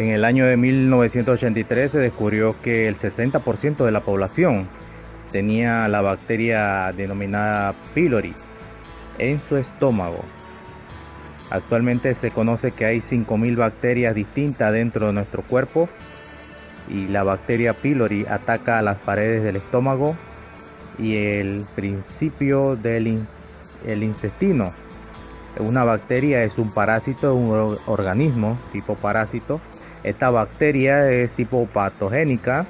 En el año de 1983 se descubrió que el 60% de la población tenía la bacteria denominada pylori en su estómago. Actualmente se conoce que hay 5.000 bacterias distintas dentro de nuestro cuerpo y la bacteria pylori ataca a las paredes del estómago y el principio del el intestino. Una bacteria es un parásito, un organismo tipo parásito. Esta bacteria es tipo patogénica,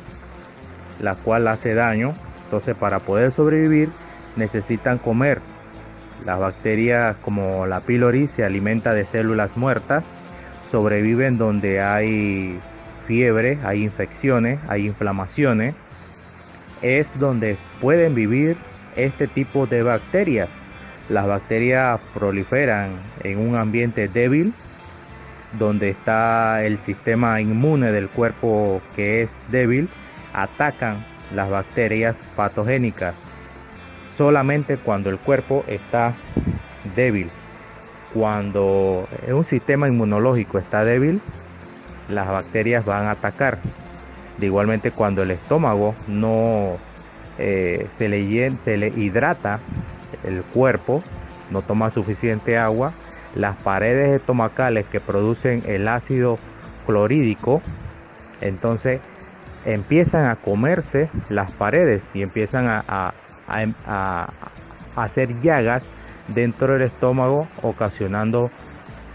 la cual hace daño. Entonces para poder sobrevivir necesitan comer. Las bacterias como la pylori se alimenta de células muertas, sobreviven donde hay fiebre, hay infecciones, hay inflamaciones, es donde pueden vivir este tipo de bacterias. Las bacterias proliferan en un ambiente débil, donde está el sistema inmune del cuerpo que es débil, atacan las bacterias patogénicas solamente cuando el cuerpo está débil. Cuando un sistema inmunológico está débil, las bacterias van a atacar. De igualmente cuando el estómago no eh, se, le, se le hidrata el cuerpo, no toma suficiente agua, las paredes estomacales que producen el ácido clorhídrico, entonces empiezan a comerse las paredes y empiezan a, a hacer llagas dentro del estómago, ocasionando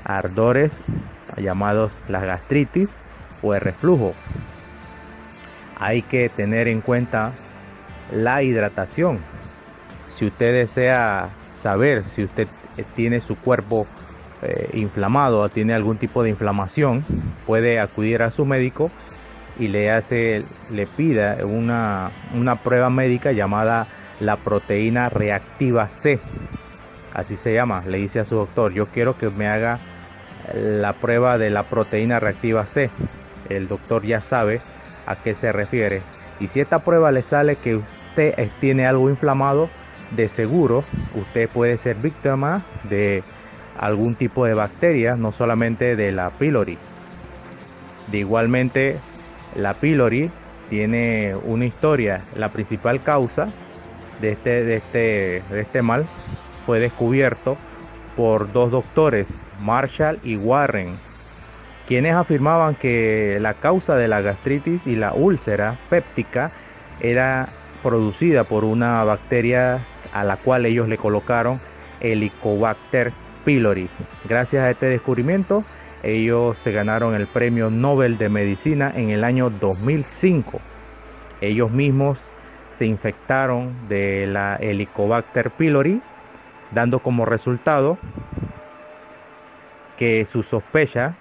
ardores llamados la gastritis o el reflujo. Hay que tener en cuenta la hidratación. Si usted desea saber si usted tiene su cuerpo eh, inflamado o tiene algún tipo de inflamación, puede acudir a su médico y le hace, le pida una, una prueba médica llamada la proteína reactiva C. Así se llama. Le dice a su doctor, yo quiero que me haga la prueba de la proteína reactiva C. El doctor ya sabe a qué se refiere. Y si esta prueba le sale que usted tiene algo inflamado, de seguro usted puede ser víctima de algún tipo de bacteria, no solamente de la pylori. De igualmente, la pylori tiene una historia. La principal causa de este, de este, de este mal fue descubierto por dos doctores, Marshall y Warren, quienes afirmaban que la causa de la gastritis y la úlcera péptica era producida por una bacteria a la cual ellos le colocaron Helicobacter pylori. Gracias a este descubrimiento, ellos se ganaron el premio Nobel de Medicina en el año 2005. Ellos mismos se infectaron de la Helicobacter pylori, dando como resultado que su sospecha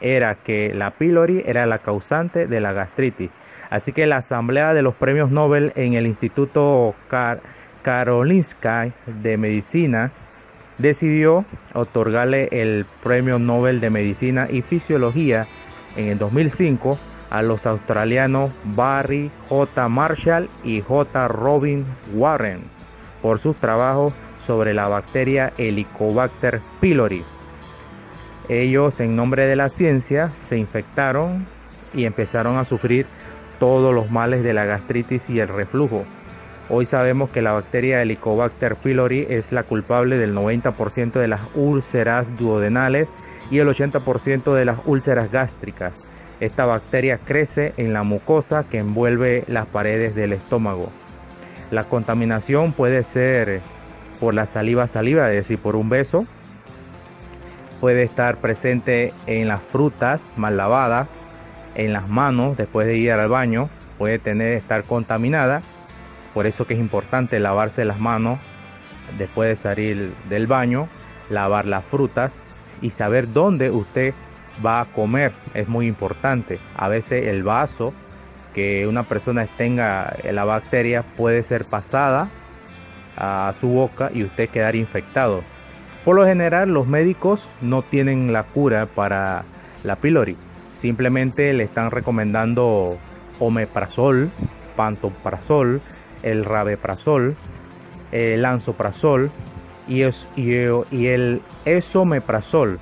era que la pylori era la causante de la gastritis. Así que la Asamblea de los Premios Nobel en el Instituto Karolinska de Medicina decidió otorgarle el Premio Nobel de Medicina y Fisiología en el 2005 a los australianos Barry J. Marshall y J. Robin Warren por sus trabajos sobre la bacteria Helicobacter pylori. Ellos, en nombre de la ciencia, se infectaron y empezaron a sufrir todos los males de la gastritis y el reflujo. Hoy sabemos que la bacteria Helicobacter pylori es la culpable del 90% de las úlceras duodenales y el 80% de las úlceras gástricas. Esta bacteria crece en la mucosa que envuelve las paredes del estómago. La contaminación puede ser por la saliva saliva, es decir, por un beso, puede estar presente en las frutas mal lavadas, en las manos después de ir al baño, puede tener estar contaminada. Por eso que es importante lavarse las manos después de salir del baño, lavar las frutas y saber dónde usted va a comer. Es muy importante. A veces el vaso que una persona tenga la bacteria puede ser pasada a su boca y usted quedar infectado. Por lo general los médicos no tienen la cura para la pylori, simplemente le están recomendando omeprazol, pantoprazol, el rabeprazol, el y, y el esomeprazol.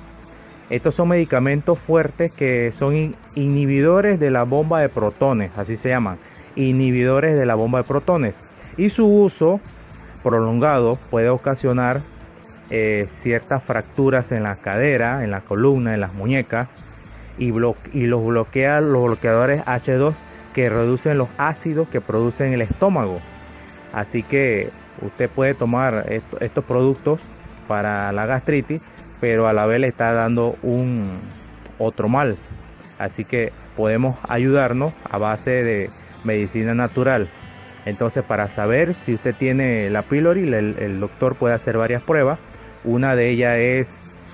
Estos son medicamentos fuertes que son inhibidores de la bomba de protones, así se llaman, inhibidores de la bomba de protones. Y su uso prolongado puede ocasionar eh, ciertas fracturas en la cadera, en la columna, en las muñecas y, y los bloquea los bloqueadores H2 que reducen los ácidos que producen el estómago. Así que usted puede tomar estos productos para la gastritis, pero a la vez le está dando un otro mal. Así que podemos ayudarnos a base de medicina natural. Entonces, para saber si usted tiene la pylori, el, doctor puede hacer varias pruebas. Una de ellas es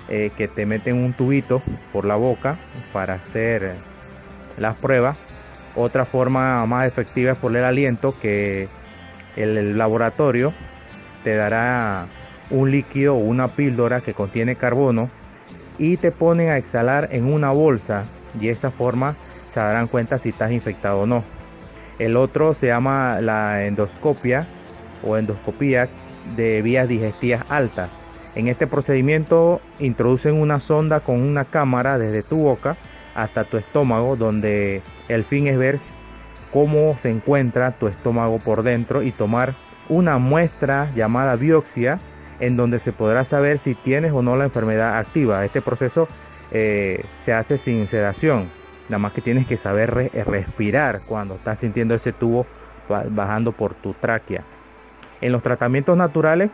eh, que te meten un tubito por la boca para hacer las pruebas. Otra forma más efectiva es por el aliento que el laboratorio te dará un líquido o una píldora que contiene carbono y te ponen a exhalar en una bolsa y de esa forma se darán cuenta si estás infectado o no. El otro se llama la endoscopia o endoscopía de vías digestivas altas. En este procedimiento introducen una sonda con una cámara desde tu boca hasta tu estómago donde el fin es ver cómo se encuentra tu estómago por dentro y tomar una muestra llamada biopsia en donde se podrá saber si tienes o no la enfermedad activa. Este proceso eh, se hace sin sedación, nada más que tienes que saber eh, respirar cuando estás sintiendo ese tubo bajando por tu tráquea. En los tratamientos naturales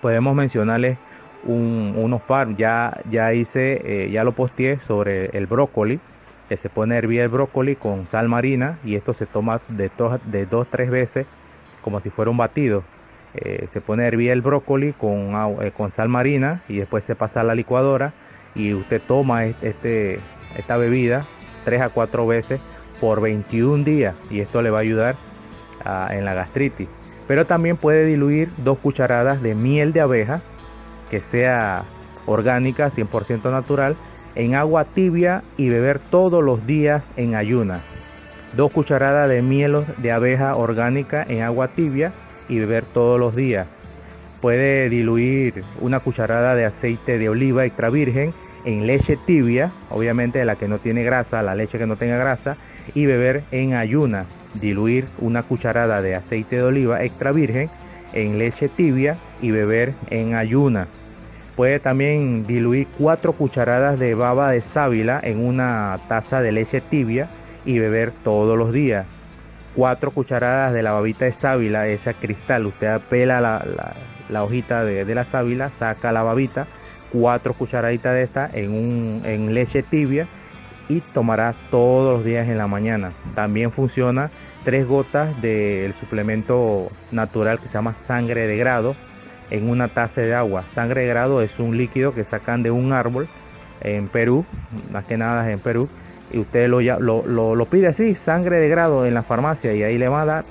podemos mencionarles unos par, ya, ya hice, eh, ya lo posteé sobre el brócoli, que se pone a hervir el brócoli con sal marina y esto se toma de, de dos, tres veces como si fuera un batido. Eh, se pone a hervir el brócoli con, eh, con sal marina y después se pasa a la licuadora y usted toma este, esta bebida 3 a 4 veces por 21 días y esto le va a ayudar en la gastritis. Pero también puede diluir dos cucharadas de miel de abeja que sea orgánica, 100% natural, en agua tibia y beber todos los días en ayunas. Dos cucharadas de miel de abeja orgánica en agua tibia y beber todos los días. Puede diluir una cucharada de aceite de oliva extra virgen en leche tibia, obviamente la que no tiene grasa, la leche que no tenga grasa, y beber en ayuna. Diluir una cucharada de aceite de oliva extra virgen en leche tibia y beber en ayuna. Puede también diluir cuatro cucharadas de baba de sábila en una taza de leche tibia y beber todos los días. Cuatro cucharadas de la babita de sábila, esa cristal, usted pela la, hojita de, de, la sábila, saca la babita, cuatro cucharaditas de esta en, un, en leche tibia y tomará todos los días en la mañana. También funciona tres gotas del suplemento natural que se llama sangre de grado en una taza de agua. Sangre de grado es un líquido que sacan de un árbol en Perú, más que nada en Perú, y usted lo, lo, pide así, sangre de grado en la farmacia y ahí le va a dar,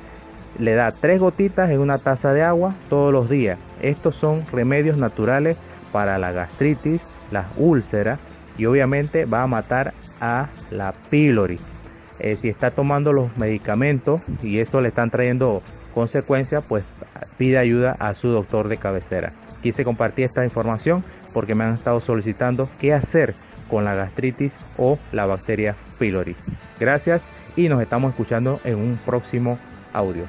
le da tres gotitas en una taza de agua todos los días. Estos son remedios naturales para la gastritis, las úlceras y obviamente va a matar a la pylori. Eh, si está tomando los medicamentos y esto le están trayendo consecuencias, pues pide ayuda a su doctor de cabecera. Quise compartir esta información porque me han estado solicitando qué hacer con la gastritis o la bacteria pylori. Gracias y nos estamos escuchando en un próximo audio.